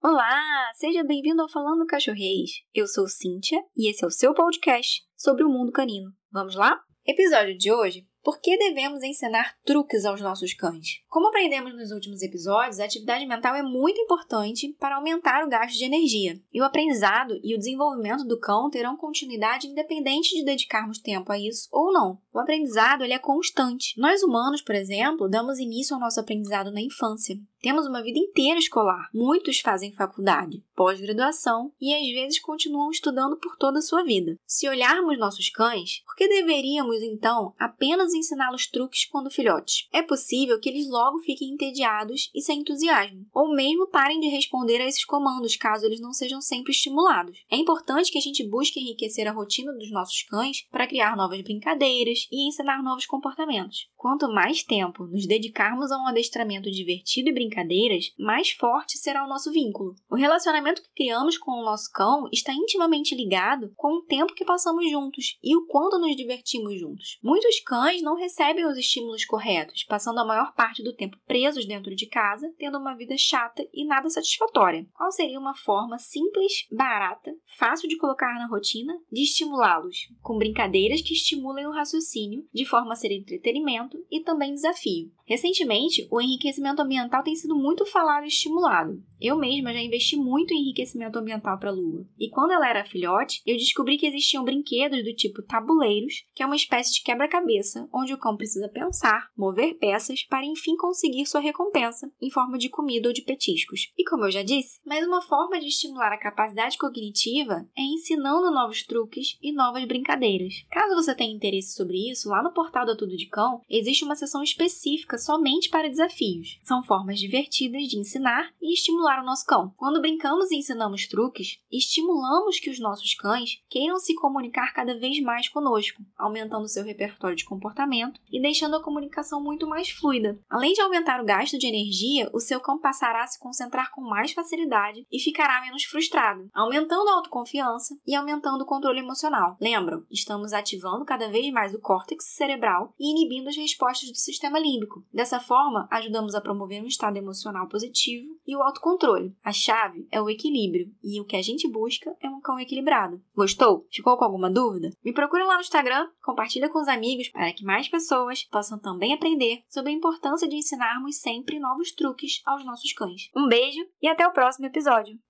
Olá, seja bem-vindo ao Falando Cachorreis. Eu sou Cíntia e esse é o seu podcast sobre o mundo canino. Vamos lá? Episódio de hoje por que devemos ensinar truques aos nossos cães? Como aprendemos nos últimos episódios, a atividade mental é muito importante para aumentar o gasto de energia. E o aprendizado e o desenvolvimento do cão terão continuidade independente de dedicarmos tempo a isso ou não. O aprendizado ele é constante. Nós humanos, por exemplo, damos início ao nosso aprendizado na infância. Temos uma vida inteira escolar. Muitos fazem faculdade, pós-graduação e às vezes continuam estudando por toda a sua vida. Se olharmos nossos cães, por que deveríamos então apenas ensiná-los truques quando filhotes? É possível que eles logo fiquem entediados e sem entusiasmo, ou mesmo parem de responder a esses comandos caso eles não sejam sempre estimulados. É importante que a gente busque enriquecer a rotina dos nossos cães para criar novas brincadeiras e ensinar novos comportamentos. Quanto mais tempo nos dedicarmos a um adestramento divertido e brincadeiras, mais forte será o nosso vínculo. O relacionamento que criamos com o nosso cão está intimamente ligado com o tempo que passamos juntos e o quanto nos divertimos juntos. Muitos cães não recebem os estímulos corretos, passando a maior parte do tempo presos dentro de casa, tendo uma vida chata e nada satisfatória. Qual seria uma forma simples, barata, fácil de colocar na rotina de estimulá-los? Com brincadeiras que estimulem o raciocínio, de forma a ser entretenimento e também desafio. Recentemente, o enriquecimento ambiental tem sido muito falado e estimulado. Eu mesma já investi muito em enriquecimento ambiental para a Lua. E quando ela era filhote, eu descobri que existiam brinquedos do tipo tabuleiros, que é uma espécie de quebra-cabeça, onde o cão precisa pensar, mover peças para enfim conseguir sua recompensa em forma de comida ou de petiscos. E como eu já disse, mais uma forma de estimular a capacidade cognitiva é ensinando novos truques e novas brincadeiras. Caso você tenha interesse sobre isso, lá no portal da Tudo de Cão existe uma seção específica somente para desafios. São formas divertidas de ensinar e estimular o nosso cão. Quando brincamos e ensinamos truques, estimulamos que os nossos cães queiram se comunicar cada vez mais conosco, aumentando seu repertório de e deixando a comunicação muito mais fluida. Além de aumentar o gasto de energia, o seu cão passará a se concentrar com mais facilidade e ficará menos frustrado, aumentando a autoconfiança e aumentando o controle emocional. Lembram? Estamos ativando cada vez mais o córtex cerebral e inibindo as respostas do sistema límbico. Dessa forma, ajudamos a promover um estado emocional positivo e o autocontrole. A chave é o equilíbrio, e o que a gente busca é um cão equilibrado. Gostou? Ficou com alguma dúvida? Me procura lá no Instagram, compartilha com os amigos para que mais pessoas possam também aprender sobre a importância de ensinarmos sempre novos truques aos nossos cães. Um beijo e até o próximo episódio!